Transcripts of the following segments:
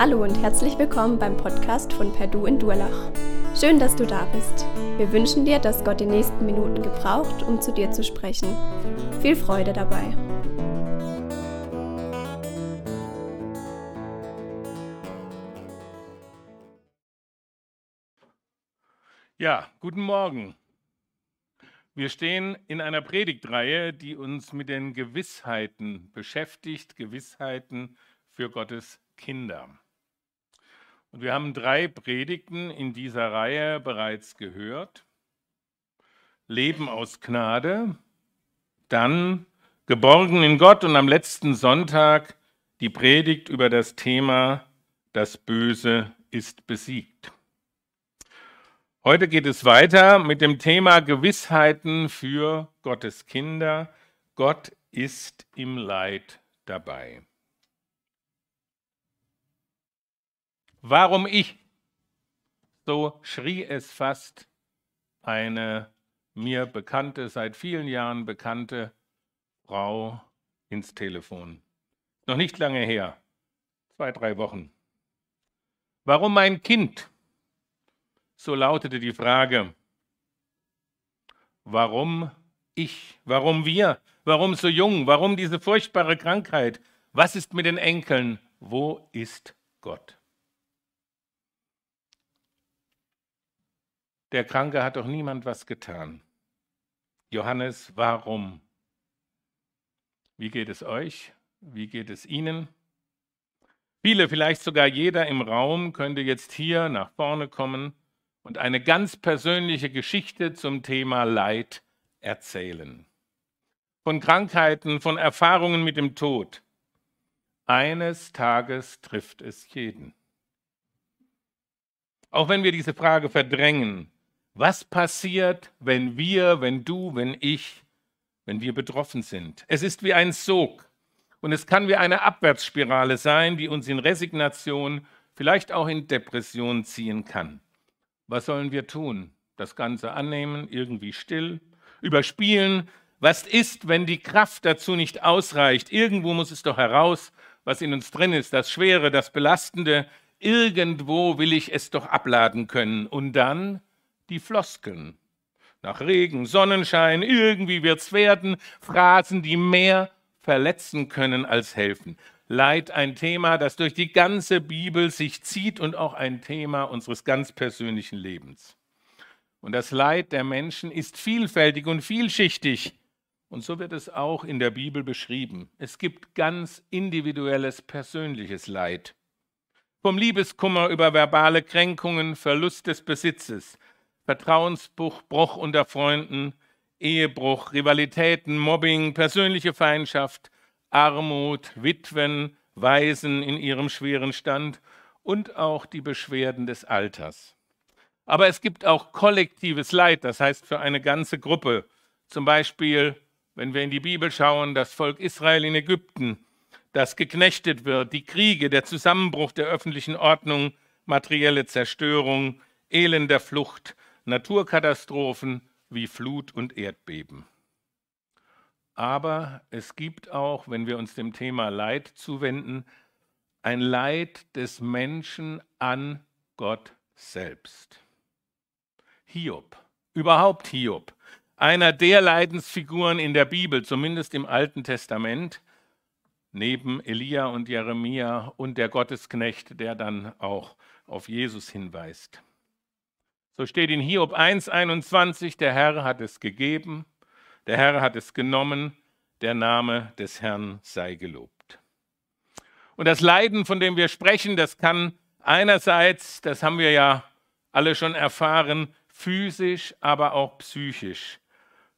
Hallo und herzlich willkommen beim Podcast von Perdu in Durlach. Schön, dass du da bist. Wir wünschen dir, dass Gott die nächsten Minuten gebraucht, um zu dir zu sprechen. Viel Freude dabei. Ja, guten Morgen. Wir stehen in einer Predigtreihe, die uns mit den Gewissheiten beschäftigt, Gewissheiten für Gottes Kinder. Und wir haben drei Predigten in dieser Reihe bereits gehört. Leben aus Gnade, dann Geborgen in Gott und am letzten Sonntag die Predigt über das Thema Das Böse ist besiegt. Heute geht es weiter mit dem Thema Gewissheiten für Gottes Kinder. Gott ist im Leid dabei. Warum ich? So schrie es fast eine mir bekannte, seit vielen Jahren bekannte Frau ins Telefon. Noch nicht lange her, zwei, drei Wochen. Warum mein Kind? So lautete die Frage. Warum ich? Warum wir? Warum so jung? Warum diese furchtbare Krankheit? Was ist mit den Enkeln? Wo ist Gott? Der Kranke hat doch niemand was getan. Johannes, warum? Wie geht es euch? Wie geht es Ihnen? Viele, vielleicht sogar jeder im Raum könnte jetzt hier nach vorne kommen und eine ganz persönliche Geschichte zum Thema Leid erzählen. Von Krankheiten, von Erfahrungen mit dem Tod. Eines Tages trifft es jeden. Auch wenn wir diese Frage verdrängen, was passiert, wenn wir, wenn du, wenn ich, wenn wir betroffen sind? Es ist wie ein Sog und es kann wie eine Abwärtsspirale sein, die uns in Resignation, vielleicht auch in Depression ziehen kann. Was sollen wir tun? Das Ganze annehmen, irgendwie still, überspielen. Was ist, wenn die Kraft dazu nicht ausreicht? Irgendwo muss es doch heraus, was in uns drin ist, das Schwere, das Belastende. Irgendwo will ich es doch abladen können. Und dann die Floskeln. Nach Regen, Sonnenschein, irgendwie wird's werden, Phrasen, die mehr verletzen können als helfen. Leid ein Thema, das durch die ganze Bibel sich zieht und auch ein Thema unseres ganz persönlichen Lebens. Und das Leid der Menschen ist vielfältig und vielschichtig. Und so wird es auch in der Bibel beschrieben. Es gibt ganz individuelles, persönliches Leid. Vom Liebeskummer über verbale Kränkungen, Verlust des Besitzes, Vertrauensbruch unter Freunden, Ehebruch, Rivalitäten, Mobbing, persönliche Feindschaft, Armut, Witwen, Waisen in ihrem schweren Stand und auch die Beschwerden des Alters. Aber es gibt auch kollektives Leid, das heißt für eine ganze Gruppe. Zum Beispiel, wenn wir in die Bibel schauen, das Volk Israel in Ägypten, das geknechtet wird, die Kriege, der Zusammenbruch der öffentlichen Ordnung, materielle Zerstörung, Elend der Flucht, Naturkatastrophen wie Flut und Erdbeben. Aber es gibt auch, wenn wir uns dem Thema Leid zuwenden, ein Leid des Menschen an Gott selbst. Hiob, überhaupt Hiob, einer der Leidensfiguren in der Bibel, zumindest im Alten Testament, neben Elia und Jeremia und der Gottesknecht, der dann auch auf Jesus hinweist. So steht in Hiob 1,21, der Herr hat es gegeben, der Herr hat es genommen, der Name des Herrn sei gelobt. Und das Leiden, von dem wir sprechen, das kann einerseits, das haben wir ja alle schon erfahren, physisch, aber auch psychisch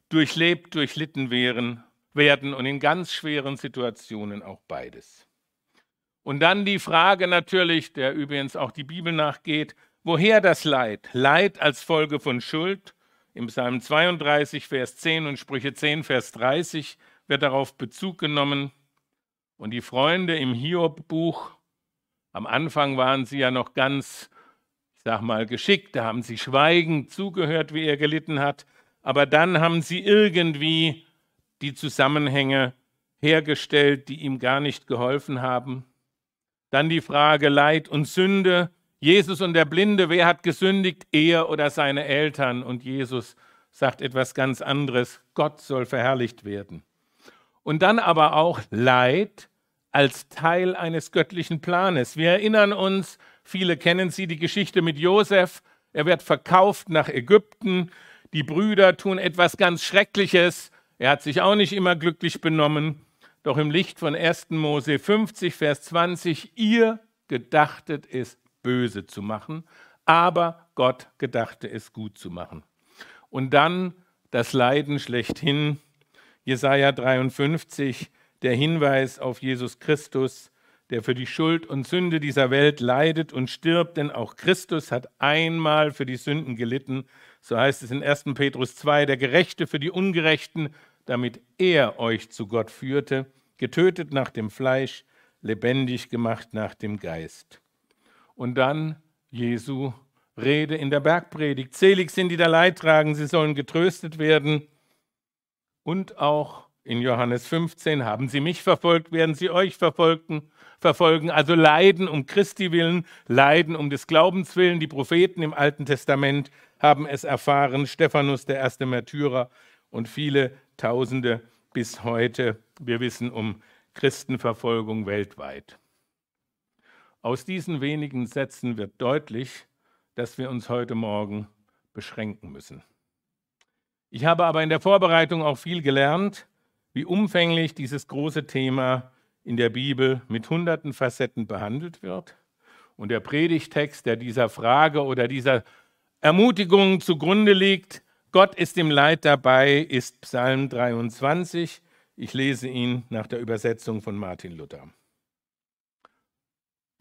durchlebt, durchlitten werden, werden und in ganz schweren Situationen auch beides. Und dann die Frage natürlich, der übrigens auch die Bibel nachgeht, Woher das Leid? Leid als Folge von Schuld. Im Psalm 32, Vers 10 und Sprüche 10, Vers 30 wird darauf Bezug genommen. Und die Freunde im Hiob-Buch, am Anfang waren sie ja noch ganz, ich sag mal, geschickt, da haben sie schweigend zugehört, wie er gelitten hat, aber dann haben sie irgendwie die Zusammenhänge hergestellt, die ihm gar nicht geholfen haben. Dann die Frage Leid und Sünde. Jesus und der Blinde, wer hat gesündigt, er oder seine Eltern? Und Jesus sagt etwas ganz anderes. Gott soll verherrlicht werden. Und dann aber auch Leid als Teil eines göttlichen Planes. Wir erinnern uns, viele kennen sie, die Geschichte mit Josef. Er wird verkauft nach Ägypten. Die Brüder tun etwas ganz Schreckliches. Er hat sich auch nicht immer glücklich benommen. Doch im Licht von 1. Mose 50, Vers 20, ihr gedachtet es böse zu machen, aber Gott gedachte es gut zu machen. Und dann das Leiden schlechthin, Jesaja 53, der Hinweis auf Jesus Christus, der für die Schuld und Sünde dieser Welt leidet und stirbt, denn auch Christus hat einmal für die Sünden gelitten. So heißt es in 1. Petrus 2, der Gerechte für die Ungerechten, damit er euch zu Gott führte, getötet nach dem Fleisch, lebendig gemacht nach dem Geist. Und dann Jesu Rede in der Bergpredigt. Selig sind die da Leid tragen, sie sollen getröstet werden. Und auch in Johannes 15, haben sie mich verfolgt, werden sie euch verfolgen, verfolgen. Also leiden um Christi willen, leiden um des Glaubens willen. Die Propheten im Alten Testament haben es erfahren. Stephanus, der erste Märtyrer und viele Tausende bis heute. Wir wissen um Christenverfolgung weltweit. Aus diesen wenigen Sätzen wird deutlich, dass wir uns heute Morgen beschränken müssen. Ich habe aber in der Vorbereitung auch viel gelernt wie umfänglich dieses große Thema in der Bibel mit hunderten Facetten behandelt wird. Und der Predigtext, der dieser Frage oder dieser Ermutigung zugrunde liegt, Gott ist im Leid dabei, ist Psalm 23. Ich lese ihn nach der Übersetzung von Martin Luther.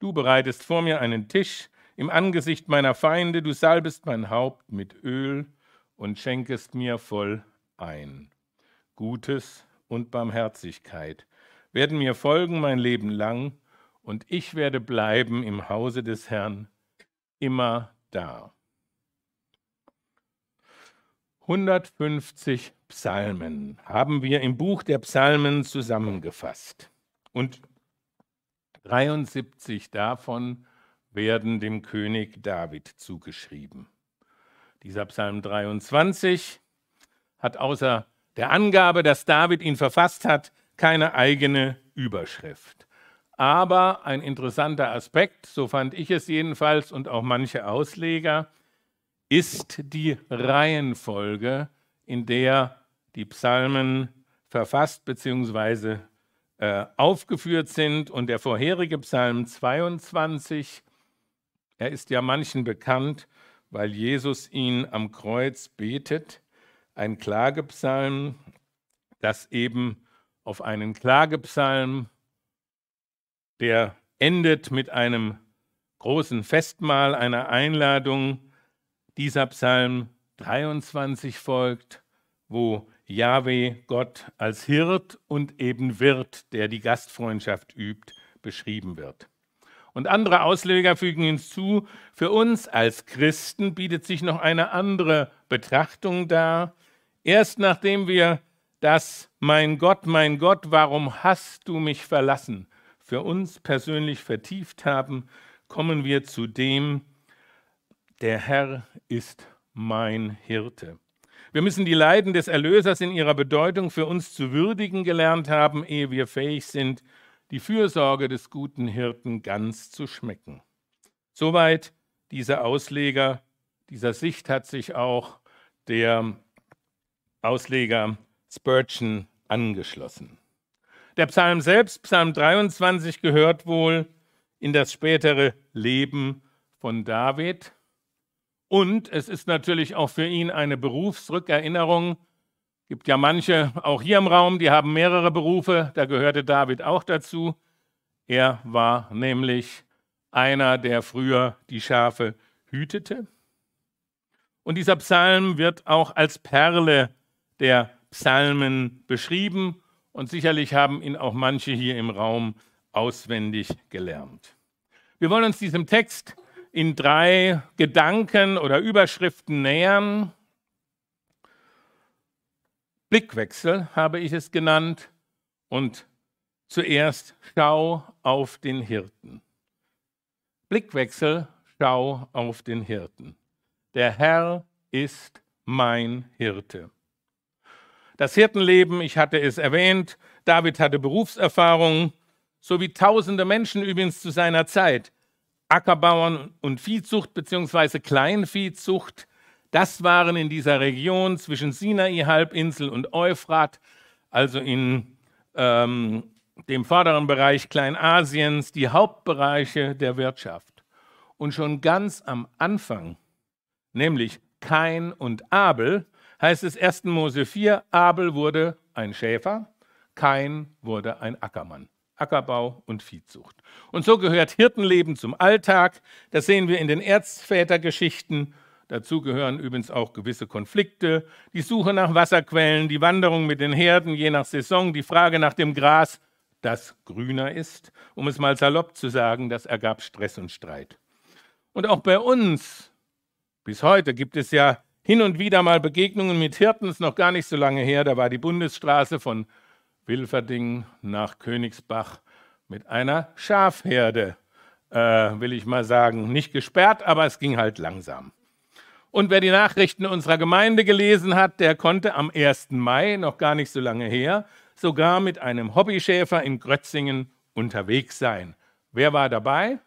Du bereitest vor mir einen Tisch im Angesicht meiner Feinde, du salbest mein Haupt mit Öl und schenkest mir voll ein. Gutes und Barmherzigkeit werden mir folgen mein Leben lang, und ich werde bleiben im Hause des Herrn immer da. 150 Psalmen haben wir im Buch der Psalmen zusammengefasst. Und 73 davon werden dem König David zugeschrieben. Dieser Psalm 23 hat außer der Angabe, dass David ihn verfasst hat, keine eigene Überschrift. Aber ein interessanter Aspekt, so fand ich es jedenfalls und auch manche Ausleger, ist die Reihenfolge, in der die Psalmen verfasst bzw. Äh, aufgeführt sind. Und der vorherige Psalm 22, er ist ja manchen bekannt, weil Jesus ihn am Kreuz betet, ein Klagepsalm, das eben auf einen Klagepsalm, der endet mit einem großen Festmahl, einer Einladung. Dieser Psalm 23 folgt, wo Yahweh Gott als Hirt und eben Wirt, der die Gastfreundschaft übt, beschrieben wird. Und andere Ausleger fügen hinzu, für uns als Christen bietet sich noch eine andere Betrachtung dar. Erst nachdem wir das Mein Gott, mein Gott, warum hast du mich verlassen für uns persönlich vertieft haben, kommen wir zu dem, der Herr ist mein Hirte. Wir müssen die Leiden des Erlösers in ihrer Bedeutung für uns zu würdigen gelernt haben, ehe wir fähig sind, die Fürsorge des guten Hirten ganz zu schmecken. Soweit dieser Ausleger. Dieser Sicht hat sich auch der Ausleger Spurgeon angeschlossen. Der Psalm selbst, Psalm 23, gehört wohl in das spätere Leben von David. Und es ist natürlich auch für ihn eine Berufsrückerinnerung. Gibt ja manche, auch hier im Raum, die haben mehrere Berufe, da gehörte David auch dazu. Er war nämlich einer, der früher die Schafe hütete. Und dieser Psalm wird auch als Perle der Psalmen beschrieben und sicherlich haben ihn auch manche hier im Raum auswendig gelernt. Wir wollen uns diesem Text in drei Gedanken oder Überschriften nähern. Blickwechsel habe ich es genannt und zuerst Schau auf den Hirten. Blickwechsel, Schau auf den Hirten. Der Herr ist mein Hirte. Das Hirtenleben, ich hatte es erwähnt, David hatte Berufserfahrung, so wie tausende Menschen übrigens zu seiner Zeit. Ackerbauern und Viehzucht bzw. Kleinviehzucht, das waren in dieser Region zwischen Sinai-Halbinsel und Euphrat, also in ähm, dem vorderen Bereich Kleinasiens, die Hauptbereiche der Wirtschaft. Und schon ganz am Anfang, nämlich Kain und Abel, heißt es 1. Mose 4, Abel wurde ein Schäfer, Kain wurde ein Ackermann. Ackerbau und Viehzucht. Und so gehört Hirtenleben zum Alltag. Das sehen wir in den Erzvätergeschichten. Dazu gehören übrigens auch gewisse Konflikte, die Suche nach Wasserquellen, die Wanderung mit den Herden je nach Saison, die Frage nach dem Gras, das grüner ist. Um es mal salopp zu sagen, das ergab Stress und Streit. Und auch bei uns, bis heute, gibt es ja hin und wieder mal Begegnungen mit Hirten, ist noch gar nicht so lange her, da war die Bundesstraße von Wilferding nach Königsbach mit einer Schafherde, äh, will ich mal sagen, nicht gesperrt, aber es ging halt langsam. Und wer die Nachrichten unserer Gemeinde gelesen hat, der konnte am 1. Mai, noch gar nicht so lange her, sogar mit einem Hobbyschäfer in Grötzingen unterwegs sein. Wer war dabei?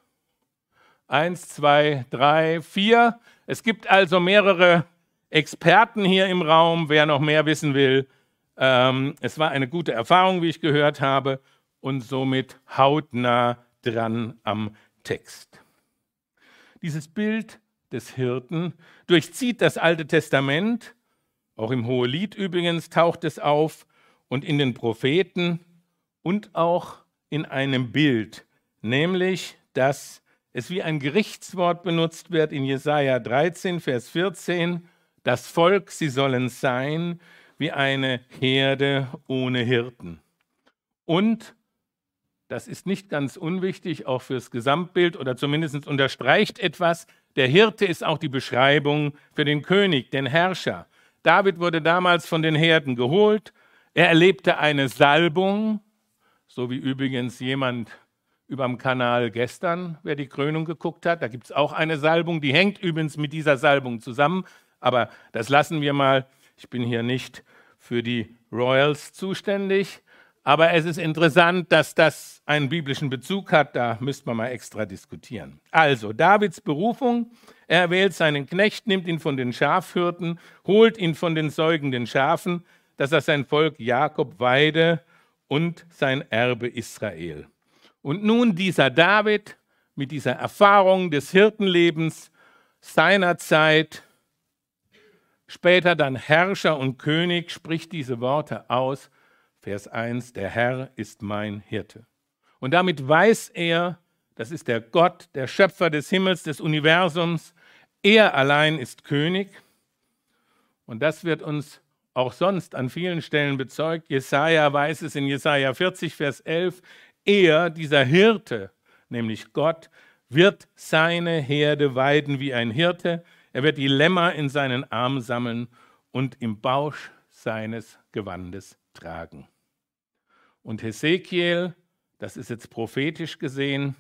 Eins, zwei, drei, vier. Es gibt also mehrere Experten hier im Raum, wer noch mehr wissen will. Ähm, es war eine gute Erfahrung, wie ich gehört habe, und somit hautnah dran am Text. Dieses Bild des Hirten durchzieht das Alte Testament, auch im Hohelied übrigens taucht es auf und in den Propheten und auch in einem Bild, nämlich dass es wie ein Gerichtswort benutzt wird in Jesaja 13, Vers 14 das Volk, sie sollen sein wie eine Herde ohne Hirten. Und, das ist nicht ganz unwichtig, auch fürs Gesamtbild oder zumindest unterstreicht etwas, der Hirte ist auch die Beschreibung für den König, den Herrscher. David wurde damals von den Herden geholt. Er erlebte eine Salbung, so wie übrigens jemand über dem Kanal gestern, wer die Krönung geguckt hat. Da gibt es auch eine Salbung, die hängt übrigens mit dieser Salbung zusammen. Aber das lassen wir mal. Ich bin hier nicht für die Royals zuständig. Aber es ist interessant, dass das einen biblischen Bezug hat. Da müsste man mal extra diskutieren. Also, Davids Berufung. Er wählt seinen Knecht, nimmt ihn von den Schafhürden, holt ihn von den säugenden Schafen, dass er sein Volk Jakob weide und sein Erbe Israel. Und nun dieser David mit dieser Erfahrung des Hirtenlebens seiner Zeit später dann Herrscher und König, spricht diese Worte aus. Vers 1, der Herr ist mein Hirte. Und damit weiß er, das ist der Gott, der Schöpfer des Himmels, des Universums. Er allein ist König. Und das wird uns auch sonst an vielen Stellen bezeugt. Jesaja weiß es in Jesaja 40, Vers 11. Er, dieser Hirte, nämlich Gott, wird seine Herde weiden wie ein Hirte. Er wird die Lämmer in seinen Arm sammeln und im Bausch seines Gewandes tragen. Und Hesekiel, das ist jetzt prophetisch gesehen,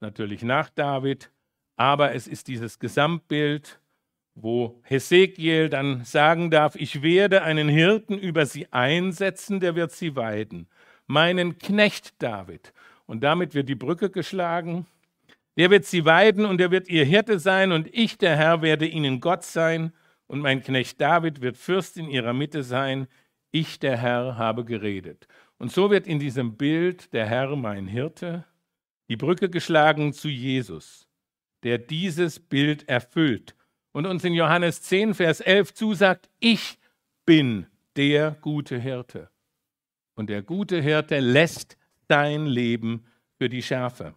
natürlich nach David, aber es ist dieses Gesamtbild, wo Hesekiel dann sagen darf, ich werde einen Hirten über sie einsetzen, der wird sie weiden, meinen Knecht David. Und damit wird die Brücke geschlagen der wird sie weiden und er wird ihr Hirte sein und ich, der Herr, werde ihnen Gott sein und mein Knecht David wird Fürst in ihrer Mitte sein. Ich, der Herr, habe geredet. Und so wird in diesem Bild der Herr, mein Hirte, die Brücke geschlagen zu Jesus, der dieses Bild erfüllt und uns in Johannes 10, Vers 11 zusagt, ich bin der gute Hirte. Und der gute Hirte lässt dein Leben für die Schafe.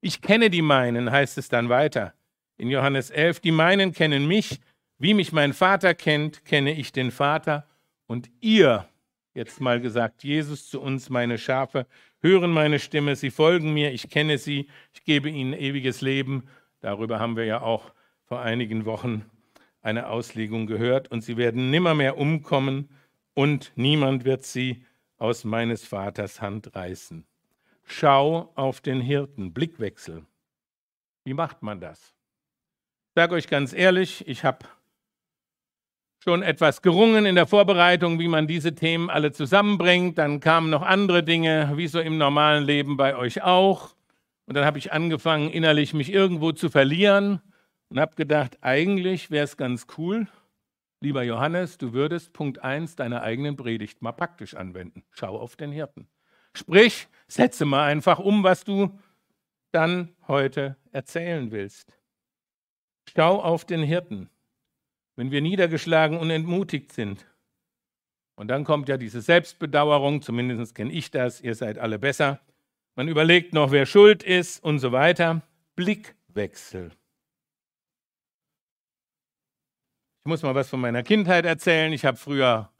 Ich kenne die meinen, heißt es dann weiter in Johannes 11. Die meinen kennen mich, wie mich mein Vater kennt, kenne ich den Vater. Und ihr, jetzt mal gesagt, Jesus zu uns, meine Schafe, hören meine Stimme, sie folgen mir, ich kenne sie, ich gebe ihnen ewiges Leben. Darüber haben wir ja auch vor einigen Wochen eine Auslegung gehört. Und sie werden nimmermehr umkommen und niemand wird sie aus meines Vaters Hand reißen. Schau auf den Hirten, Blickwechsel. Wie macht man das? Ich sage euch ganz ehrlich, ich habe schon etwas gerungen in der Vorbereitung, wie man diese Themen alle zusammenbringt. Dann kamen noch andere Dinge, wie so im normalen Leben bei euch auch. Und dann habe ich angefangen, innerlich mich irgendwo zu verlieren und habe gedacht, eigentlich wäre es ganz cool, lieber Johannes, du würdest Punkt 1 deiner eigenen Predigt mal praktisch anwenden. Schau auf den Hirten. Sprich, setze mal einfach um, was du dann heute erzählen willst. Schau auf den Hirten wenn wir niedergeschlagen und entmutigt sind. Und dann kommt ja diese Selbstbedauerung, zumindest kenne ich das, ihr seid alle besser. Man überlegt noch, wer schuld ist und so weiter. Blickwechsel. Ich muss mal was von meiner Kindheit erzählen. Ich habe früher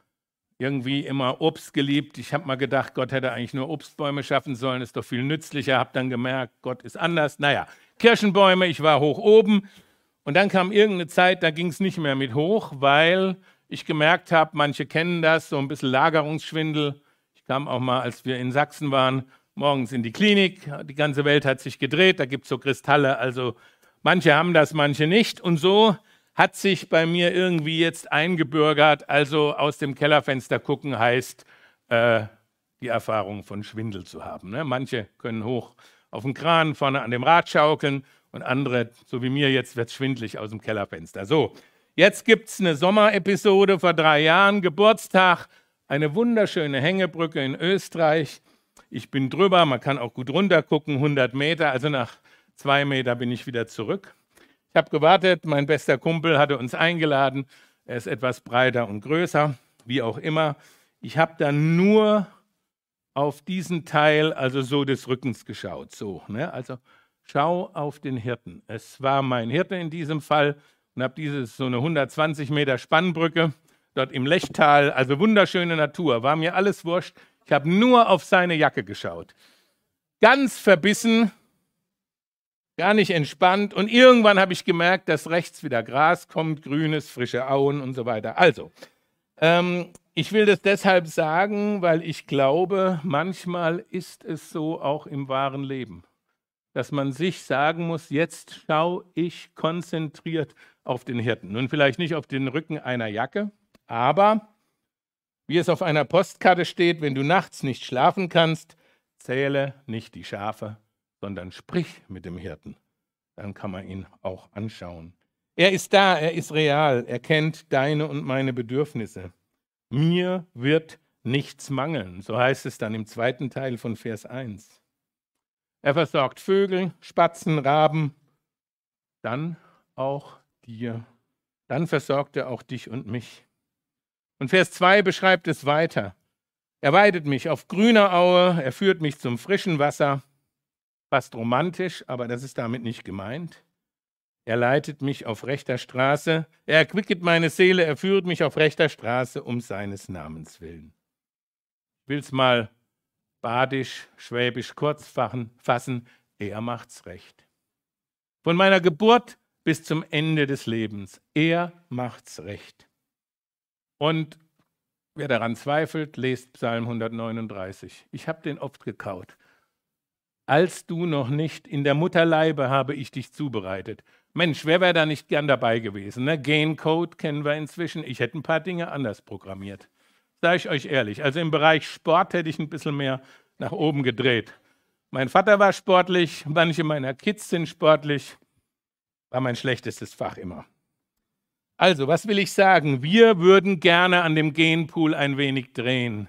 irgendwie immer Obst geliebt. Ich habe mal gedacht, Gott hätte eigentlich nur Obstbäume schaffen sollen, ist doch viel nützlicher. Habe dann gemerkt, Gott ist anders. Naja, Kirschenbäume, ich war hoch oben und dann kam irgendeine Zeit, da ging es nicht mehr mit hoch, weil ich gemerkt habe, manche kennen das, so ein bisschen Lagerungsschwindel. Ich kam auch mal, als wir in Sachsen waren, morgens in die Klinik. Die ganze Welt hat sich gedreht, da gibt es so Kristalle. Also manche haben das, manche nicht. Und so hat sich bei mir irgendwie jetzt eingebürgert. Also aus dem Kellerfenster gucken heißt, äh, die Erfahrung von Schwindel zu haben. Ne? Manche können hoch auf dem Kran vorne an dem Rad schaukeln und andere, so wie mir jetzt, wird schwindlig aus dem Kellerfenster. So, jetzt gibt es eine Sommerepisode vor drei Jahren, Geburtstag, eine wunderschöne Hängebrücke in Österreich. Ich bin drüber, man kann auch gut runter gucken, 100 Meter, also nach zwei Meter bin ich wieder zurück. Ich habe gewartet, mein bester Kumpel hatte uns eingeladen. Er ist etwas breiter und größer, wie auch immer. Ich habe dann nur auf diesen Teil, also so des Rückens geschaut. So, ne? Also schau auf den Hirten. Es war mein Hirte in diesem Fall und habe diese so eine 120 Meter Spannbrücke dort im Lechtal, also wunderschöne Natur, war mir alles wurscht. Ich habe nur auf seine Jacke geschaut. Ganz verbissen, gar nicht entspannt und irgendwann habe ich gemerkt, dass rechts wieder Gras kommt, grünes, frische Auen und so weiter. Also, ähm, ich will das deshalb sagen, weil ich glaube, manchmal ist es so auch im wahren Leben dass man sich sagen muss, jetzt schaue ich konzentriert auf den Hirten. Nun vielleicht nicht auf den Rücken einer Jacke, aber wie es auf einer Postkarte steht, wenn du nachts nicht schlafen kannst, zähle nicht die Schafe, sondern sprich mit dem Hirten. Dann kann man ihn auch anschauen. Er ist da, er ist real, er kennt deine und meine Bedürfnisse. Mir wird nichts mangeln, so heißt es dann im zweiten Teil von Vers 1. Er versorgt Vögel, Spatzen, Raben, dann auch dir. Dann versorgt er auch dich und mich. Und Vers 2 beschreibt es weiter. Er weidet mich auf grüner Aue, er führt mich zum frischen Wasser. Fast romantisch, aber das ist damit nicht gemeint. Er leitet mich auf rechter Straße, er erquicket meine Seele, er führt mich auf rechter Straße um seines Namens willen. Ich will es mal badisch, schwäbisch kurz fassen, er macht's recht. Von meiner Geburt bis zum Ende des Lebens, er macht's recht. Und wer daran zweifelt, lest Psalm 139. Ich habe den oft gekaut. Als du noch nicht in der Mutterleibe habe ich dich zubereitet. Mensch, wer wäre da nicht gern dabei gewesen? Ne? Gain-Code kennen wir inzwischen. Ich hätte ein paar Dinge anders programmiert. Sage ich euch ehrlich. Also im Bereich Sport hätte ich ein bisschen mehr nach oben gedreht. Mein Vater war sportlich, manche meiner Kids sind sportlich. War mein schlechtestes Fach immer. Also, was will ich sagen? Wir würden gerne an dem Genpool ein wenig drehen.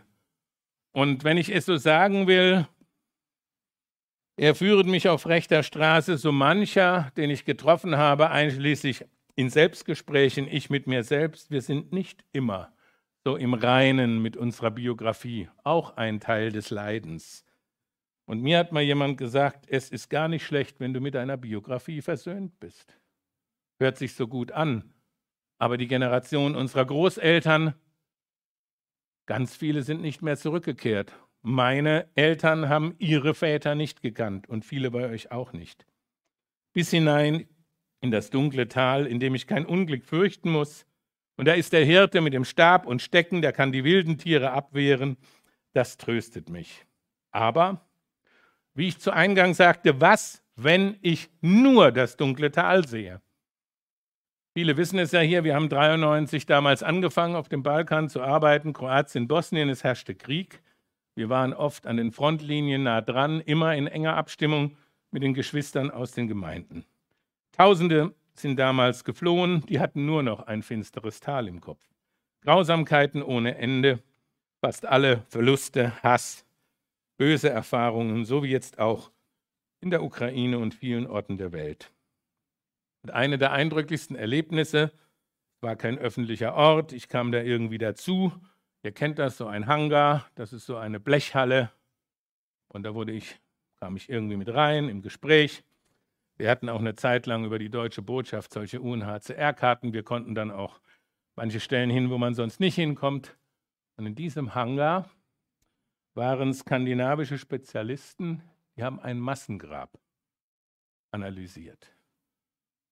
Und wenn ich es so sagen will, er führt mich auf rechter Straße, so mancher, den ich getroffen habe, einschließlich in Selbstgesprächen, ich mit mir selbst, wir sind nicht immer so im Reinen mit unserer Biografie, auch ein Teil des Leidens. Und mir hat mal jemand gesagt, es ist gar nicht schlecht, wenn du mit deiner Biografie versöhnt bist. Hört sich so gut an. Aber die Generation unserer Großeltern, ganz viele sind nicht mehr zurückgekehrt. Meine Eltern haben ihre Väter nicht gekannt und viele bei euch auch nicht. Bis hinein in das dunkle Tal, in dem ich kein Unglück fürchten muss. Und da ist der Hirte mit dem Stab und Stecken, der kann die wilden Tiere abwehren. Das tröstet mich. Aber, wie ich zu Eingang sagte, was, wenn ich nur das dunkle Tal sehe? Viele wissen es ja hier, wir haben 93 damals angefangen, auf dem Balkan zu arbeiten, Kroatien, Bosnien, es herrschte Krieg. Wir waren oft an den Frontlinien nah dran, immer in enger Abstimmung mit den Geschwistern aus den Gemeinden. Tausende sind damals geflohen, die hatten nur noch ein finsteres Tal im Kopf. Grausamkeiten ohne Ende, fast alle Verluste, Hass, böse Erfahrungen, so wie jetzt auch in der Ukraine und vielen Orten der Welt. Und eine der eindrücklichsten Erlebnisse war kein öffentlicher Ort, ich kam da irgendwie dazu Ihr kennt das, so ein Hangar, das ist so eine Blechhalle. Und da wurde ich, kam ich irgendwie mit rein im Gespräch. Wir hatten auch eine Zeit lang über die deutsche Botschaft solche UNHCR-Karten. Wir konnten dann auch manche Stellen hin, wo man sonst nicht hinkommt. Und in diesem Hangar waren skandinavische Spezialisten, die haben ein Massengrab analysiert.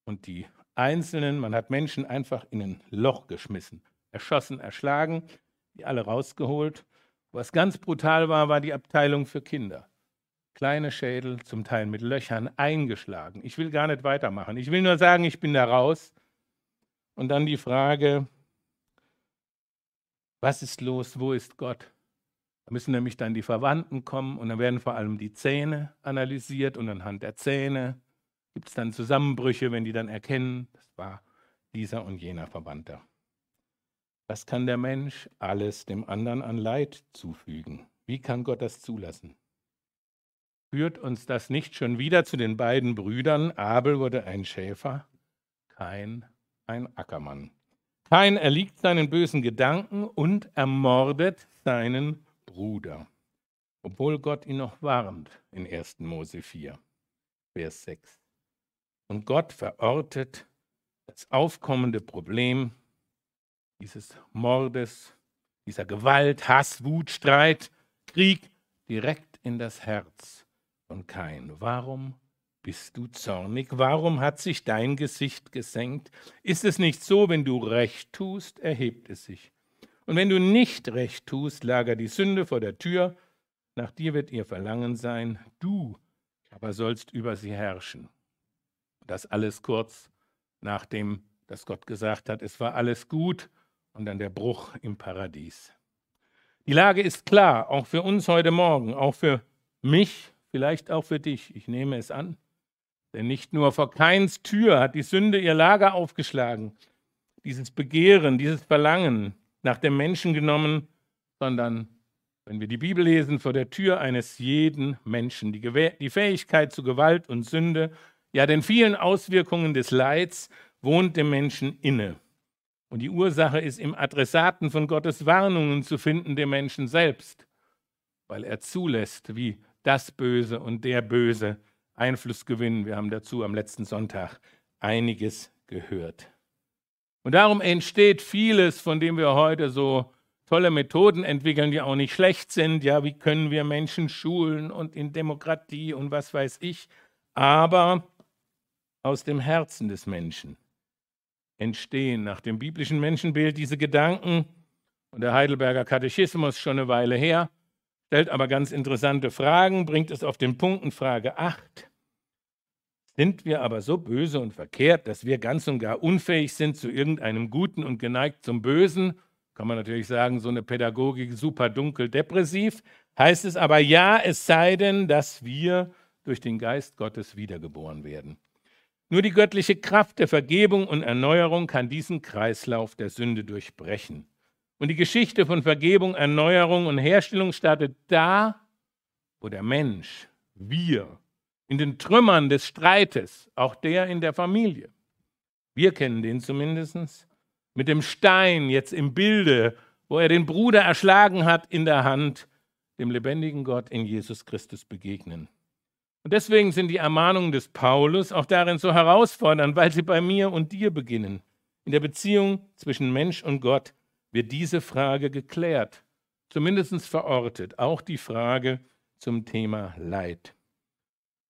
Und die Einzelnen, man hat Menschen einfach in ein Loch geschmissen, erschossen, erschlagen die alle rausgeholt. Was ganz brutal war, war die Abteilung für Kinder. Kleine Schädel, zum Teil mit Löchern, eingeschlagen. Ich will gar nicht weitermachen. Ich will nur sagen, ich bin da raus. Und dann die Frage, was ist los, wo ist Gott? Da müssen nämlich dann die Verwandten kommen und dann werden vor allem die Zähne analysiert und anhand der Zähne gibt es dann Zusammenbrüche, wenn die dann erkennen, das war dieser und jener Verwandter. Was kann der Mensch alles dem anderen an Leid zufügen? Wie kann Gott das zulassen? Führt uns das nicht schon wieder zu den beiden Brüdern? Abel wurde ein Schäfer, kein ein Ackermann. Kein erliegt seinen bösen Gedanken und ermordet seinen Bruder, obwohl Gott ihn noch warnt in 1. Mose 4, Vers 6. Und Gott verortet das aufkommende Problem dieses Mordes, dieser Gewalt, Hass, Wut, Streit, Krieg direkt in das Herz von Kain. Warum bist du zornig? Warum hat sich dein Gesicht gesenkt? Ist es nicht so, wenn du recht tust, erhebt es sich. Und wenn du nicht recht tust, lagert die Sünde vor der Tür, nach dir wird ihr Verlangen sein, du aber sollst über sie herrschen. Das alles kurz nachdem, dass Gott gesagt hat, es war alles gut und dann der Bruch im Paradies. Die Lage ist klar, auch für uns heute Morgen, auch für mich, vielleicht auch für dich. Ich nehme es an. Denn nicht nur vor Keins Tür hat die Sünde ihr Lager aufgeschlagen, dieses Begehren, dieses Verlangen nach dem Menschen genommen, sondern, wenn wir die Bibel lesen, vor der Tür eines jeden Menschen. Die, die Fähigkeit zu Gewalt und Sünde, ja den vielen Auswirkungen des Leids, wohnt dem Menschen inne. Und die Ursache ist im Adressaten von Gottes Warnungen zu finden, dem Menschen selbst, weil er zulässt, wie das Böse und der Böse Einfluss gewinnen. Wir haben dazu am letzten Sonntag einiges gehört. Und darum entsteht vieles, von dem wir heute so tolle Methoden entwickeln, die auch nicht schlecht sind. Ja, wie können wir Menschen schulen und in Demokratie und was weiß ich. Aber aus dem Herzen des Menschen entstehen nach dem biblischen Menschenbild diese Gedanken. Und der Heidelberger Katechismus schon eine Weile her, stellt aber ganz interessante Fragen, bringt es auf den Punkt in Frage 8. Sind wir aber so böse und verkehrt, dass wir ganz und gar unfähig sind zu irgendeinem Guten und geneigt zum Bösen? Kann man natürlich sagen, so eine Pädagogik super dunkel depressiv. Heißt es aber ja, es sei denn, dass wir durch den Geist Gottes wiedergeboren werden. Nur die göttliche Kraft der Vergebung und Erneuerung kann diesen Kreislauf der Sünde durchbrechen. Und die Geschichte von Vergebung, Erneuerung und Herstellung startet da, wo der Mensch, wir, in den Trümmern des Streites, auch der in der Familie, wir kennen den zumindest, mit dem Stein jetzt im Bilde, wo er den Bruder erschlagen hat in der Hand, dem lebendigen Gott in Jesus Christus begegnen. Und deswegen sind die Ermahnungen des Paulus auch darin so herausfordernd, weil sie bei mir und dir beginnen. In der Beziehung zwischen Mensch und Gott wird diese Frage geklärt, zumindest verortet, auch die Frage zum Thema Leid.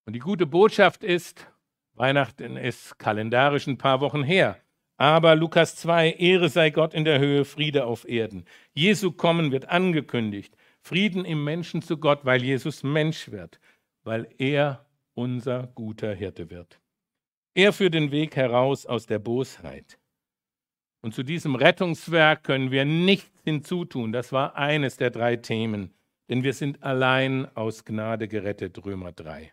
Und die gute Botschaft ist, Weihnachten ist kalendarisch ein paar Wochen her, aber Lukas 2, Ehre sei Gott in der Höhe, Friede auf Erden. Jesu kommen wird angekündigt. Frieden im Menschen zu Gott, weil Jesus Mensch wird, weil er unser guter Hirte wird. Er führt den Weg heraus aus der Bosheit. Und zu diesem Rettungswerk können wir nichts hinzutun. Das war eines der drei Themen, denn wir sind allein aus Gnade gerettet, Römer 3.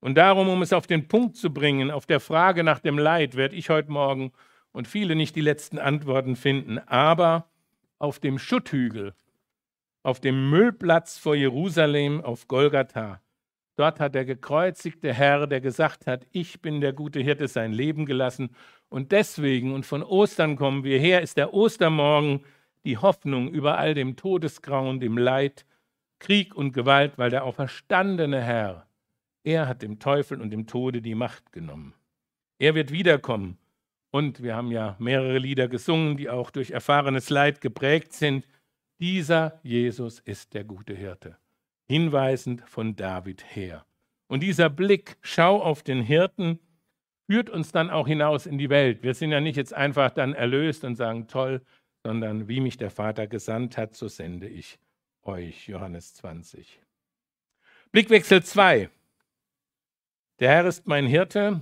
Und darum, um es auf den Punkt zu bringen, auf der Frage nach dem Leid, werde ich heute Morgen und viele nicht die letzten Antworten finden, aber auf dem Schutthügel, auf dem Müllplatz vor Jerusalem, auf Golgatha, dort hat der gekreuzigte Herr, der gesagt hat, ich bin der gute Hirte, sein Leben gelassen. Und deswegen, und von Ostern kommen wir her, ist der Ostermorgen die Hoffnung über all dem Todesgrauen, dem Leid, Krieg und Gewalt, weil der auferstandene Herr, er hat dem Teufel und dem Tode die Macht genommen. Er wird wiederkommen und wir haben ja mehrere Lieder gesungen, die auch durch erfahrenes Leid geprägt sind. Dieser Jesus ist der gute Hirte, hinweisend von David her. Und dieser Blick, schau auf den Hirten, führt uns dann auch hinaus in die Welt. Wir sind ja nicht jetzt einfach dann erlöst und sagen, toll, sondern wie mich der Vater gesandt hat, so sende ich euch. Johannes 20. Blickwechsel 2. Der Herr ist mein Hirte,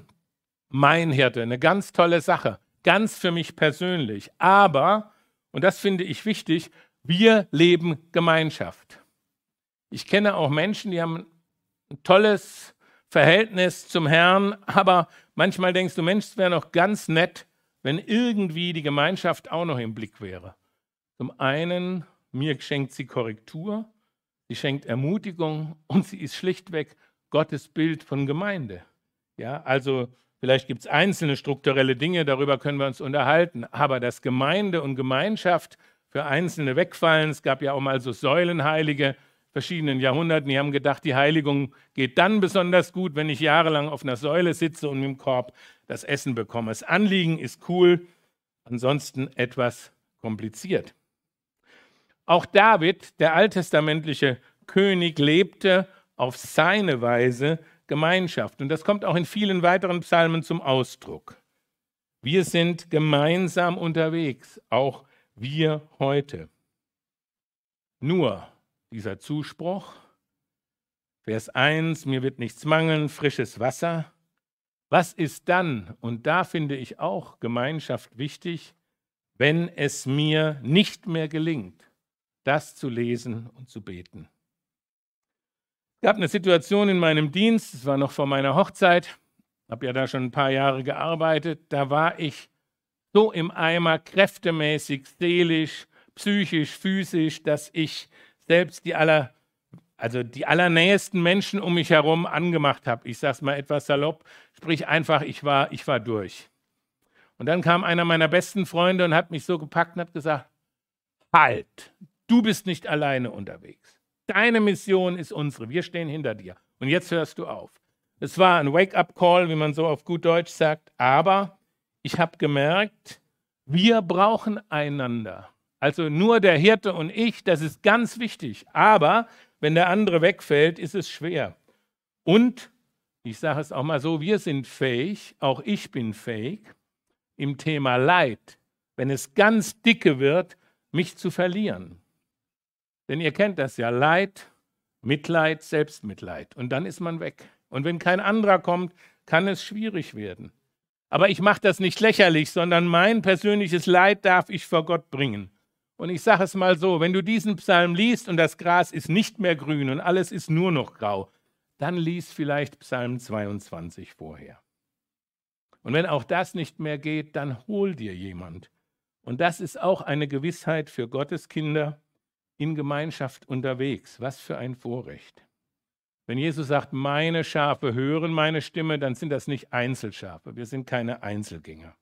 mein Hirte. Eine ganz tolle Sache, ganz für mich persönlich. Aber, und das finde ich wichtig, wir leben Gemeinschaft. Ich kenne auch Menschen, die haben ein tolles Verhältnis zum Herrn, aber manchmal denkst du, Mensch, es wäre noch ganz nett, wenn irgendwie die Gemeinschaft auch noch im Blick wäre. Zum einen, mir schenkt sie Korrektur, sie schenkt Ermutigung und sie ist schlichtweg Gottes Bild von Gemeinde. Ja, also Vielleicht gibt es einzelne strukturelle Dinge, darüber können wir uns unterhalten. Aber dass Gemeinde und Gemeinschaft für Einzelne wegfallen, es gab ja auch mal so Säulenheilige verschiedenen Jahrhunderten, die haben gedacht, die Heiligung geht dann besonders gut, wenn ich jahrelang auf einer Säule sitze und dem Korb das Essen bekomme. Das Anliegen ist cool, ansonsten etwas kompliziert. Auch David, der alttestamentliche König, lebte auf seine Weise Gemeinschaft. Und das kommt auch in vielen weiteren Psalmen zum Ausdruck. Wir sind gemeinsam unterwegs, auch wir heute. Nur dieser Zuspruch, Vers 1, mir wird nichts mangeln, frisches Wasser. Was ist dann, und da finde ich auch Gemeinschaft wichtig, wenn es mir nicht mehr gelingt, das zu lesen und zu beten? Es gab eine Situation in meinem Dienst, es war noch vor meiner Hochzeit, habe ja da schon ein paar Jahre gearbeitet, da war ich so im Eimer, kräftemäßig, seelisch, psychisch, physisch, dass ich selbst die aller, also die allernähesten Menschen um mich herum angemacht habe. Ich sage es mal etwas salopp, sprich einfach, ich war, ich war durch. Und dann kam einer meiner besten Freunde und hat mich so gepackt und hat gesagt, halt, du bist nicht alleine unterwegs. Deine Mission ist unsere. Wir stehen hinter dir. Und jetzt hörst du auf. Es war ein Wake-up-Call, wie man so auf gut Deutsch sagt. Aber ich habe gemerkt, wir brauchen einander. Also nur der Hirte und ich, das ist ganz wichtig. Aber wenn der andere wegfällt, ist es schwer. Und ich sage es auch mal so, wir sind fähig, auch ich bin fähig, im Thema Leid, wenn es ganz dicke wird, mich zu verlieren. Denn ihr kennt das ja, Leid, Mitleid, Selbstmitleid. Und dann ist man weg. Und wenn kein anderer kommt, kann es schwierig werden. Aber ich mache das nicht lächerlich, sondern mein persönliches Leid darf ich vor Gott bringen. Und ich sage es mal so, wenn du diesen Psalm liest und das Gras ist nicht mehr grün und alles ist nur noch grau, dann lies vielleicht Psalm 22 vorher. Und wenn auch das nicht mehr geht, dann hol dir jemand. Und das ist auch eine Gewissheit für Gottes Kinder, in Gemeinschaft unterwegs. Was für ein Vorrecht. Wenn Jesus sagt, meine Schafe hören meine Stimme, dann sind das nicht Einzelschafe. Wir sind keine Einzelgänger.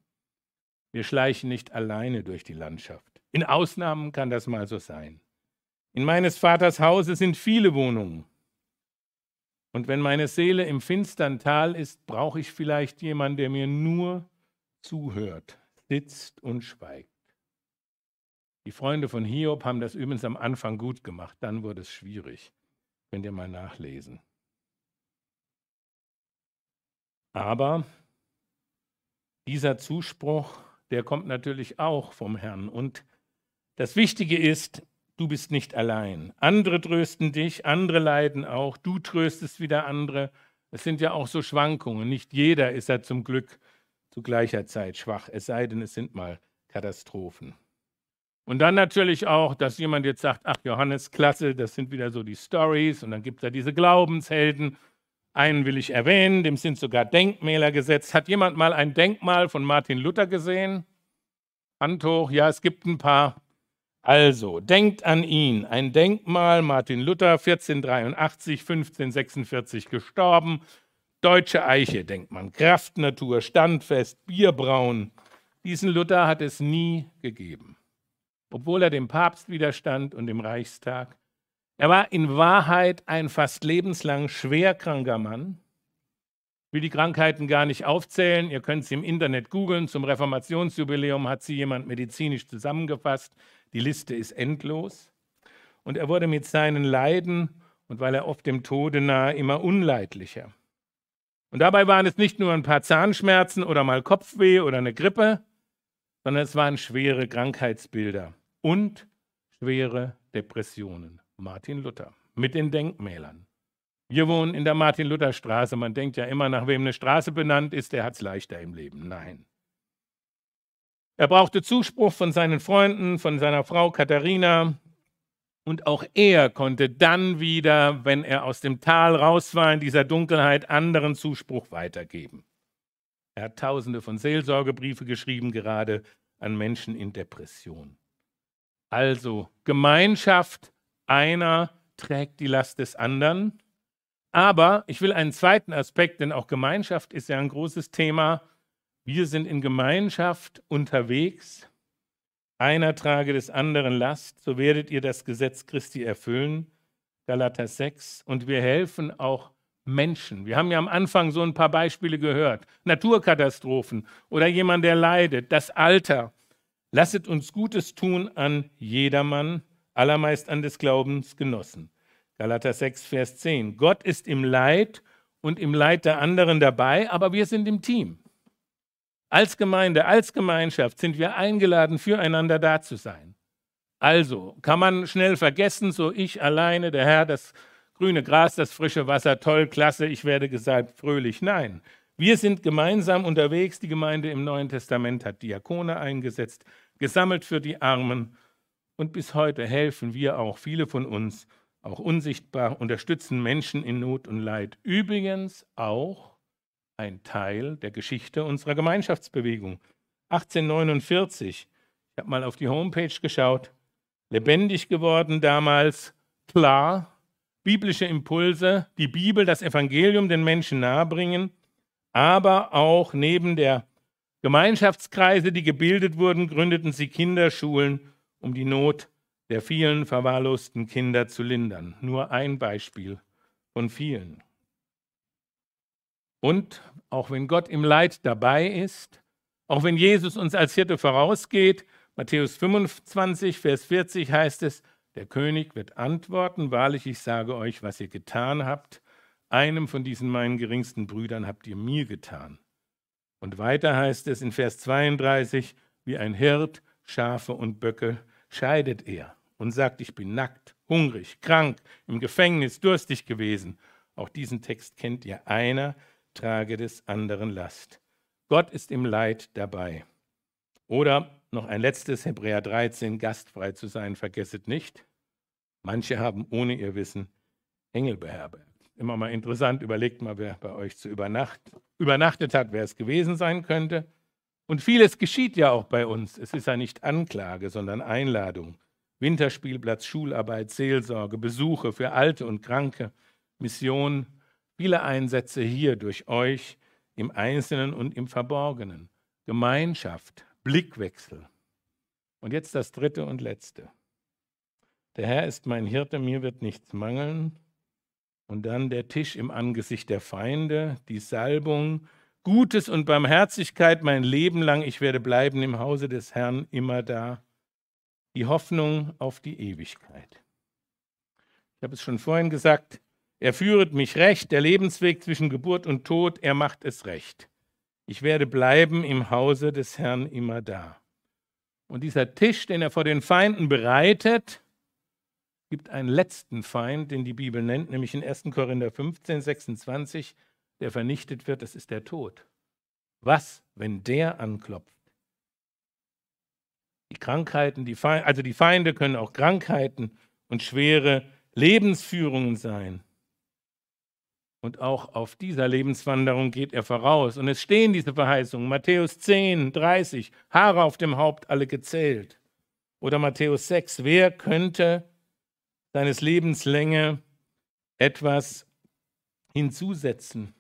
Wir schleichen nicht alleine durch die Landschaft. In Ausnahmen kann das mal so sein. In meines Vaters Hause sind viele Wohnungen. Und wenn meine Seele im finstern Tal ist, brauche ich vielleicht jemanden, der mir nur zuhört, sitzt und schweigt. Die Freunde von Hiob haben das übrigens am Anfang gut gemacht, dann wurde es schwierig. Könnt ihr mal nachlesen. Aber dieser Zuspruch, der kommt natürlich auch vom Herrn. Und das Wichtige ist, du bist nicht allein. Andere trösten dich, andere leiden auch, du tröstest wieder andere. Es sind ja auch so Schwankungen. Nicht jeder ist ja zum Glück zu gleicher Zeit schwach, es sei denn, es sind mal Katastrophen. Und dann natürlich auch, dass jemand jetzt sagt, ach Johannes, klasse, das sind wieder so die Stories und dann gibt es ja diese Glaubenshelden. Einen will ich erwähnen, dem sind sogar Denkmäler gesetzt. Hat jemand mal ein Denkmal von Martin Luther gesehen? Hand hoch, ja, es gibt ein paar. Also, denkt an ihn. Ein Denkmal, Martin Luther, 1483, 1546 gestorben. Deutsche Eiche, denkt man. Kraft, Natur, standfest, bierbraun. Diesen Luther hat es nie gegeben. Obwohl er dem Papst widerstand und dem Reichstag. Er war in Wahrheit ein fast lebenslang schwerkranker Mann. Ich will die Krankheiten gar nicht aufzählen. Ihr könnt sie im Internet googeln. Zum Reformationsjubiläum hat sie jemand medizinisch zusammengefasst. Die Liste ist endlos. Und er wurde mit seinen Leiden und weil er oft dem Tode nahe immer unleidlicher. Und dabei waren es nicht nur ein paar Zahnschmerzen oder mal Kopfweh oder eine Grippe, sondern es waren schwere Krankheitsbilder und schwere Depressionen. Martin Luther mit den Denkmälern. Wir wohnen in der Martin-Luther-Straße. Man denkt ja immer, nach wem eine Straße benannt ist, der hat es leichter im Leben. Nein. Er brauchte Zuspruch von seinen Freunden, von seiner Frau Katharina. Und auch er konnte dann wieder, wenn er aus dem Tal raus war, in dieser Dunkelheit, anderen Zuspruch weitergeben. Er hat tausende von Seelsorgebriefe geschrieben, gerade an Menschen in Depression. Also Gemeinschaft, einer trägt die Last des anderen. Aber ich will einen zweiten Aspekt, denn auch Gemeinschaft ist ja ein großes Thema. Wir sind in Gemeinschaft unterwegs. Einer trage des anderen Last, so werdet ihr das Gesetz Christi erfüllen. Galater 6. Und wir helfen auch Menschen. Wir haben ja am Anfang so ein paar Beispiele gehört. Naturkatastrophen oder jemand, der leidet, das Alter. Lasset uns Gutes tun an jedermann, allermeist an des Glaubens genossen. Galater 6, Vers 10. Gott ist im Leid und im Leid der anderen dabei, aber wir sind im Team. Als Gemeinde, als Gemeinschaft sind wir eingeladen, füreinander da zu sein. Also kann man schnell vergessen, so ich alleine, der Herr, das grüne Gras, das frische Wasser, toll, klasse, ich werde gesagt, fröhlich. Nein, wir sind gemeinsam unterwegs. Die Gemeinde im Neuen Testament hat Diakone eingesetzt, gesammelt für die Armen. Und bis heute helfen wir auch, viele von uns, auch unsichtbar, unterstützen Menschen in Not und Leid. Übrigens auch ein Teil der Geschichte unserer Gemeinschaftsbewegung. 1849, ich habe mal auf die Homepage geschaut, lebendig geworden damals, klar, biblische Impulse, die Bibel, das Evangelium den Menschen nahebringen, aber auch neben der Gemeinschaftskreise, die gebildet wurden, gründeten sie Kinderschulen, um die Not der vielen verwahrlosten Kinder zu lindern. Nur ein Beispiel von vielen. Und auch wenn Gott im Leid dabei ist, auch wenn Jesus uns als Hirte vorausgeht, Matthäus 25, Vers 40 heißt es, der König wird antworten, wahrlich, ich sage euch, was ihr getan habt, einem von diesen meinen geringsten Brüdern habt ihr mir getan. Und weiter heißt es in Vers 32, wie ein Hirt Schafe und Böcke scheidet er und sagt, ich bin nackt, hungrig, krank, im Gefängnis, durstig gewesen. Auch diesen Text kennt ihr. Einer trage des anderen Last. Gott ist im Leid dabei. Oder noch ein letztes, Hebräer 13, gastfrei zu sein, vergesset nicht. Manche haben ohne ihr Wissen Engel beherbergt. Immer mal interessant, überlegt mal, wer bei euch zu Übernacht, übernachtet hat, wer es gewesen sein könnte. Und vieles geschieht ja auch bei uns. Es ist ja nicht Anklage, sondern Einladung. Winterspielplatz, Schularbeit, Seelsorge, Besuche für Alte und Kranke, Mission, viele Einsätze hier durch euch im Einzelnen und im Verborgenen. Gemeinschaft, Blickwechsel. Und jetzt das dritte und letzte. Der Herr ist mein Hirte, mir wird nichts mangeln. Und dann der Tisch im Angesicht der Feinde, die Salbung, Gutes und Barmherzigkeit mein Leben lang. Ich werde bleiben im Hause des Herrn immer da. Die Hoffnung auf die Ewigkeit. Ich habe es schon vorhin gesagt, er führet mich recht, der Lebensweg zwischen Geburt und Tod, er macht es recht. Ich werde bleiben im Hause des Herrn immer da. Und dieser Tisch, den er vor den Feinden bereitet, gibt einen letzten Feind, den die Bibel nennt, nämlich in 1. Korinther 15, 26, der vernichtet wird, das ist der Tod. Was, wenn der anklopft? Die Krankheiten, die Feinde, also die Feinde können auch Krankheiten und schwere Lebensführungen sein. Und auch auf dieser Lebenswanderung geht er voraus. Und es stehen diese Verheißungen. Matthäus 10, 30, Haare auf dem Haupt alle gezählt. Oder Matthäus 6, wer könnte seines Lebens Länge etwas hinzusetzen?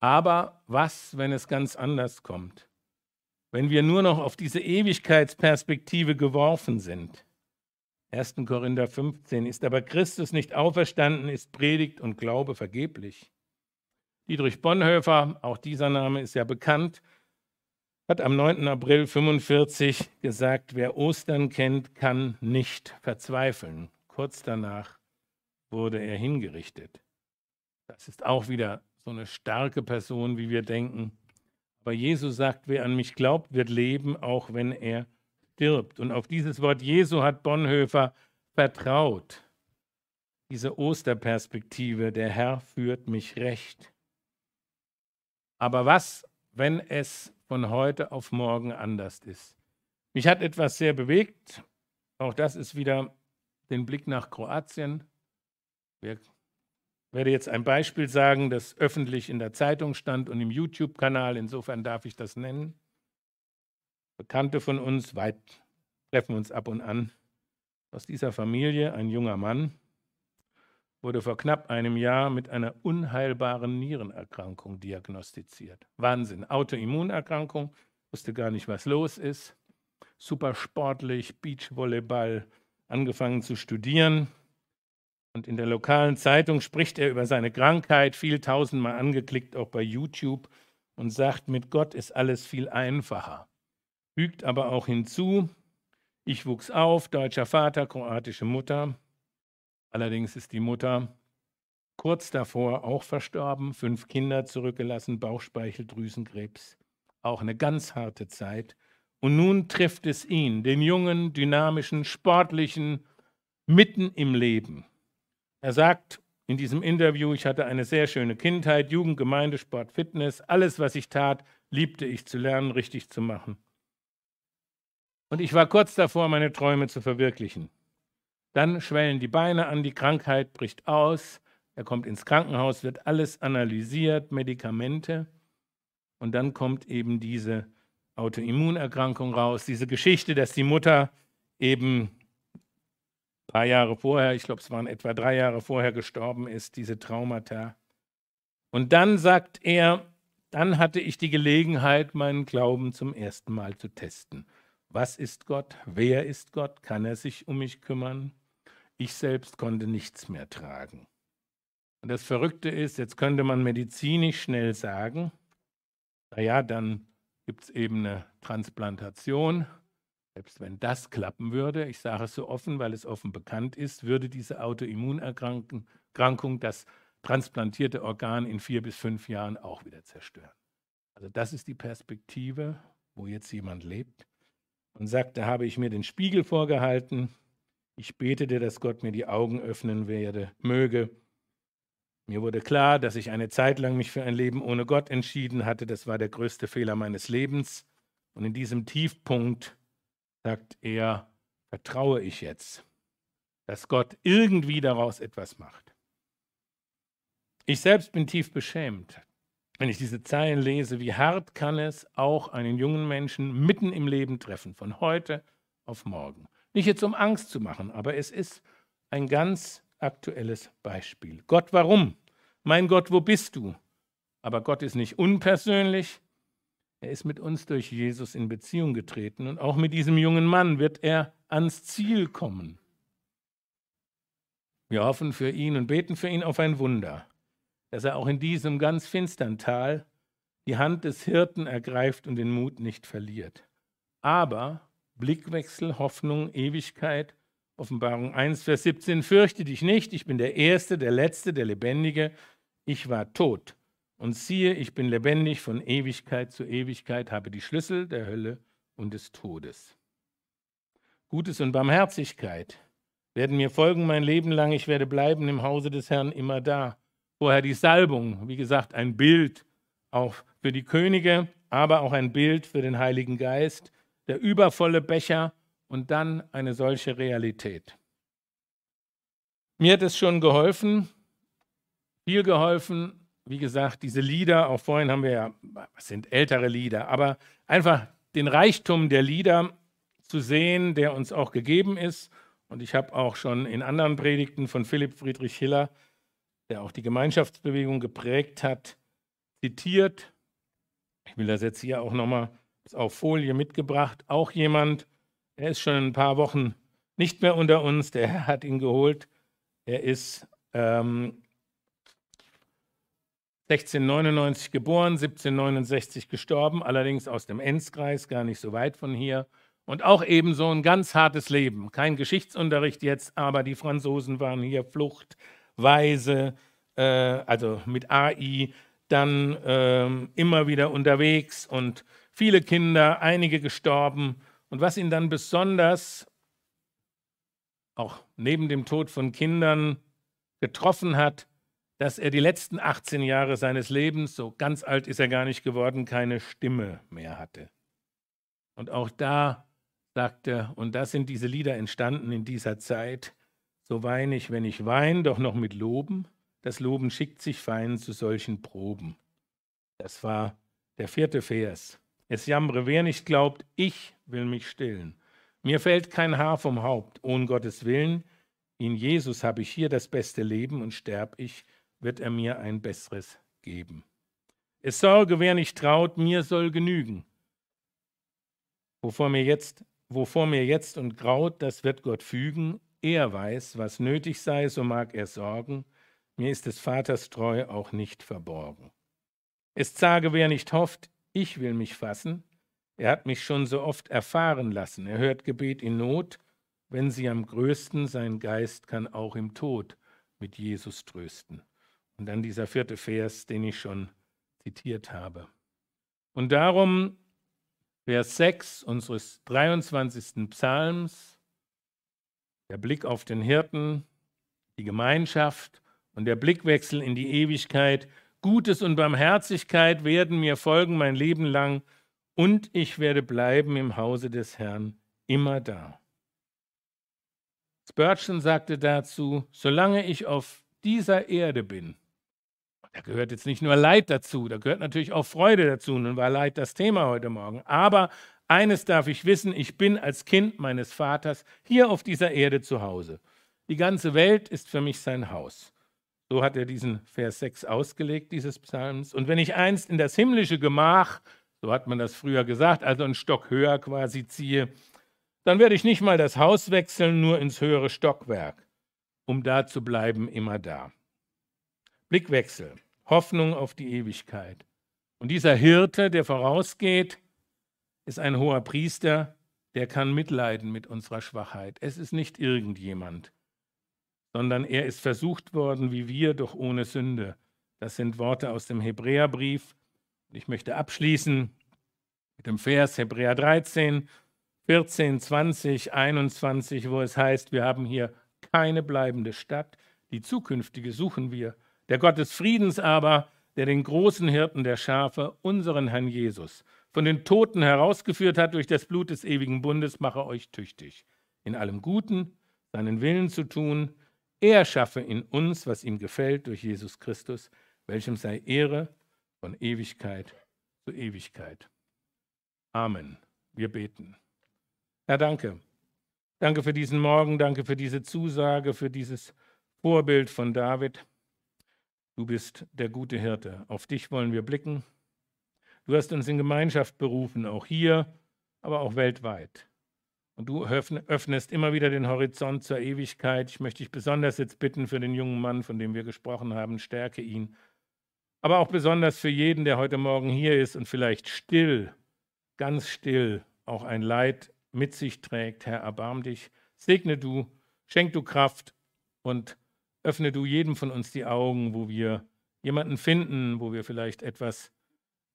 Aber was, wenn es ganz anders kommt? Wenn wir nur noch auf diese Ewigkeitsperspektive geworfen sind? 1. Korinther 15. Ist aber Christus nicht auferstanden, ist Predigt und Glaube vergeblich. Dietrich Bonhoeffer, auch dieser Name ist ja bekannt, hat am 9. April 45 gesagt, wer Ostern kennt, kann nicht verzweifeln. Kurz danach wurde er hingerichtet. Das ist auch wieder so eine starke Person, wie wir denken. Aber Jesus sagt, wer an mich glaubt, wird leben, auch wenn er stirbt. Und auf dieses Wort Jesu hat Bonhoeffer vertraut. Diese Osterperspektive, der Herr führt mich recht. Aber was, wenn es von heute auf morgen anders ist? Mich hat etwas sehr bewegt. Auch das ist wieder den Blick nach Kroatien. Ich werde jetzt ein Beispiel sagen, das öffentlich in der Zeitung stand und im YouTube-Kanal. Insofern darf ich das nennen. Bekannte von uns, weit treffen uns ab und an. Aus dieser Familie, ein junger Mann, wurde vor knapp einem Jahr mit einer unheilbaren Nierenerkrankung diagnostiziert. Wahnsinn. Autoimmunerkrankung, wusste gar nicht, was los ist. Super sportlich, Beachvolleyball, angefangen zu studieren. Und in der lokalen Zeitung spricht er über seine Krankheit, viel tausendmal angeklickt, auch bei YouTube, und sagt, mit Gott ist alles viel einfacher fügt aber auch hinzu, ich wuchs auf, deutscher Vater, kroatische Mutter. Allerdings ist die Mutter kurz davor auch verstorben, fünf Kinder zurückgelassen, Bauchspeicheldrüsenkrebs. Auch eine ganz harte Zeit. Und nun trifft es ihn, den jungen, dynamischen, sportlichen, mitten im Leben. Er sagt in diesem Interview, ich hatte eine sehr schöne Kindheit, Jugend, Gemeinde, Sport, Fitness, alles, was ich tat, liebte ich zu lernen, richtig zu machen. Und ich war kurz davor, meine Träume zu verwirklichen. Dann schwellen die Beine an, die Krankheit bricht aus, er kommt ins Krankenhaus, wird alles analysiert, Medikamente. Und dann kommt eben diese Autoimmunerkrankung raus, diese Geschichte, dass die Mutter eben ein paar Jahre vorher, ich glaube es waren etwa drei Jahre vorher gestorben ist, diese Traumata. Und dann sagt er, dann hatte ich die Gelegenheit, meinen Glauben zum ersten Mal zu testen. Was ist Gott? Wer ist Gott? Kann er sich um mich kümmern? Ich selbst konnte nichts mehr tragen. Und das Verrückte ist, jetzt könnte man medizinisch schnell sagen, naja, dann gibt es eben eine Transplantation. Selbst wenn das klappen würde, ich sage es so offen, weil es offen bekannt ist, würde diese Autoimmunerkrankung das transplantierte Organ in vier bis fünf Jahren auch wieder zerstören. Also das ist die Perspektive, wo jetzt jemand lebt und sagt, da habe ich mir den Spiegel vorgehalten. Ich betete, dass Gott mir die Augen öffnen werde, möge. Mir wurde klar, dass ich eine Zeit lang mich für ein Leben ohne Gott entschieden hatte. Das war der größte Fehler meines Lebens. Und in diesem Tiefpunkt, sagt er, vertraue ich jetzt, dass Gott irgendwie daraus etwas macht. Ich selbst bin tief beschämt, wenn ich diese Zeilen lese, wie hart kann es auch einen jungen Menschen mitten im Leben treffen, von heute auf morgen. Nicht jetzt um Angst zu machen, aber es ist ein ganz aktuelles Beispiel. Gott, warum? Mein Gott, wo bist du? Aber Gott ist nicht unpersönlich. Er ist mit uns durch Jesus in Beziehung getreten und auch mit diesem jungen Mann wird er ans Ziel kommen. Wir hoffen für ihn und beten für ihn auf ein Wunder, dass er auch in diesem ganz finstern Tal die Hand des Hirten ergreift und den Mut nicht verliert. Aber Blickwechsel, Hoffnung, Ewigkeit, Offenbarung 1, Vers 17, fürchte dich nicht, ich bin der Erste, der Letzte, der Lebendige, ich war tot. Und siehe, ich bin lebendig von Ewigkeit zu Ewigkeit, habe die Schlüssel der Hölle und des Todes. Gutes und Barmherzigkeit werden mir folgen mein Leben lang, ich werde bleiben im Hause des Herrn immer da. Vorher die Salbung, wie gesagt, ein Bild auch für die Könige, aber auch ein Bild für den Heiligen Geist, der übervolle Becher und dann eine solche Realität. Mir hat es schon geholfen, viel geholfen, wie gesagt, diese Lieder, auch vorhin haben wir ja, es sind ältere Lieder, aber einfach den Reichtum der Lieder zu sehen, der uns auch gegeben ist. Und ich habe auch schon in anderen Predigten von Philipp Friedrich Hiller, der auch die Gemeinschaftsbewegung geprägt hat, zitiert. Ich will das jetzt hier auch nochmal auf Folie mitgebracht. Auch jemand, er ist schon ein paar Wochen nicht mehr unter uns, der Herr hat ihn geholt. Er ist ähm, 1699 geboren, 1769 gestorben, allerdings aus dem Enzkreis, gar nicht so weit von hier. Und auch ebenso ein ganz hartes Leben. Kein Geschichtsunterricht jetzt, aber die Franzosen waren hier fluchtweise, äh, also mit AI, dann äh, immer wieder unterwegs und viele Kinder, einige gestorben. Und was ihn dann besonders, auch neben dem Tod von Kindern, getroffen hat, dass er die letzten 18 Jahre seines Lebens, so ganz alt ist er gar nicht geworden, keine Stimme mehr hatte. Und auch da sagt er, und da sind diese Lieder entstanden in dieser Zeit, so weine ich, wenn ich weine, doch noch mit Loben, das Loben schickt sich fein zu solchen Proben. Das war der vierte Vers. Es jammere, wer nicht glaubt, ich will mich stillen. Mir fällt kein Haar vom Haupt, ohne Gottes Willen. In Jesus habe ich hier das beste Leben und sterb ich, wird er mir ein besseres geben. Es sorge, wer nicht traut, mir soll genügen. Wovor mir jetzt, wovor mir jetzt und graut, das wird Gott fügen. Er weiß, was nötig sei, so mag er sorgen. Mir ist des Vaters Treu auch nicht verborgen. Es sage, wer nicht hofft, ich will mich fassen. Er hat mich schon so oft erfahren lassen. Er hört Gebet in Not. Wenn sie am größten, sein Geist kann auch im Tod mit Jesus trösten. Und dann dieser vierte Vers, den ich schon zitiert habe. Und darum Vers 6 unseres 23. Psalms, der Blick auf den Hirten, die Gemeinschaft und der Blickwechsel in die Ewigkeit. Gutes und Barmherzigkeit werden mir folgen mein Leben lang und ich werde bleiben im Hause des Herrn immer da. Spurgeon sagte dazu, solange ich auf dieser Erde bin, da gehört jetzt nicht nur Leid dazu, da gehört natürlich auch Freude dazu. Nun war Leid das Thema heute Morgen. Aber eines darf ich wissen, ich bin als Kind meines Vaters hier auf dieser Erde zu Hause. Die ganze Welt ist für mich sein Haus. So hat er diesen Vers 6 ausgelegt, dieses Psalms. Und wenn ich einst in das himmlische Gemach, so hat man das früher gesagt, also einen Stock höher quasi ziehe, dann werde ich nicht mal das Haus wechseln, nur ins höhere Stockwerk, um da zu bleiben, immer da. Blickwechsel, Hoffnung auf die Ewigkeit. Und dieser Hirte, der vorausgeht, ist ein hoher Priester, der kann mitleiden mit unserer Schwachheit. Es ist nicht irgendjemand, sondern er ist versucht worden wie wir, doch ohne Sünde. Das sind Worte aus dem Hebräerbrief. Ich möchte abschließen mit dem Vers Hebräer 13, 14, 20, 21, wo es heißt, wir haben hier keine bleibende Stadt, die zukünftige suchen wir. Der Gott des Friedens aber, der den großen Hirten der Schafe, unseren Herrn Jesus, von den Toten herausgeführt hat durch das Blut des ewigen Bundes, mache euch tüchtig, in allem Guten seinen Willen zu tun. Er schaffe in uns, was ihm gefällt, durch Jesus Christus, welchem sei Ehre von Ewigkeit zu Ewigkeit. Amen. Wir beten. Herr, danke. Danke für diesen Morgen, danke für diese Zusage, für dieses Vorbild von David. Du bist der gute Hirte. Auf dich wollen wir blicken. Du hast uns in Gemeinschaft berufen, auch hier, aber auch weltweit. Und du öffnest immer wieder den Horizont zur Ewigkeit. Ich möchte dich besonders jetzt bitten für den jungen Mann, von dem wir gesprochen haben, stärke ihn. Aber auch besonders für jeden, der heute Morgen hier ist und vielleicht still, ganz still auch ein Leid mit sich trägt. Herr, erbarm dich, segne du, schenk du Kraft und öffne du jedem von uns die Augen, wo wir jemanden finden, wo wir vielleicht etwas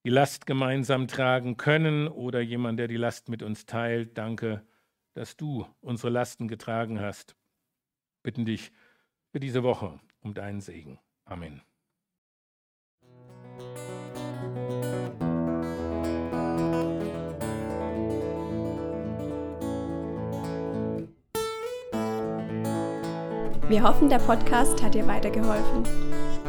die Last gemeinsam tragen können oder jemand, der die Last mit uns teilt. Danke, dass du unsere Lasten getragen hast. Bitten dich für diese Woche um deinen Segen. Amen. Wir hoffen, der Podcast hat dir weitergeholfen.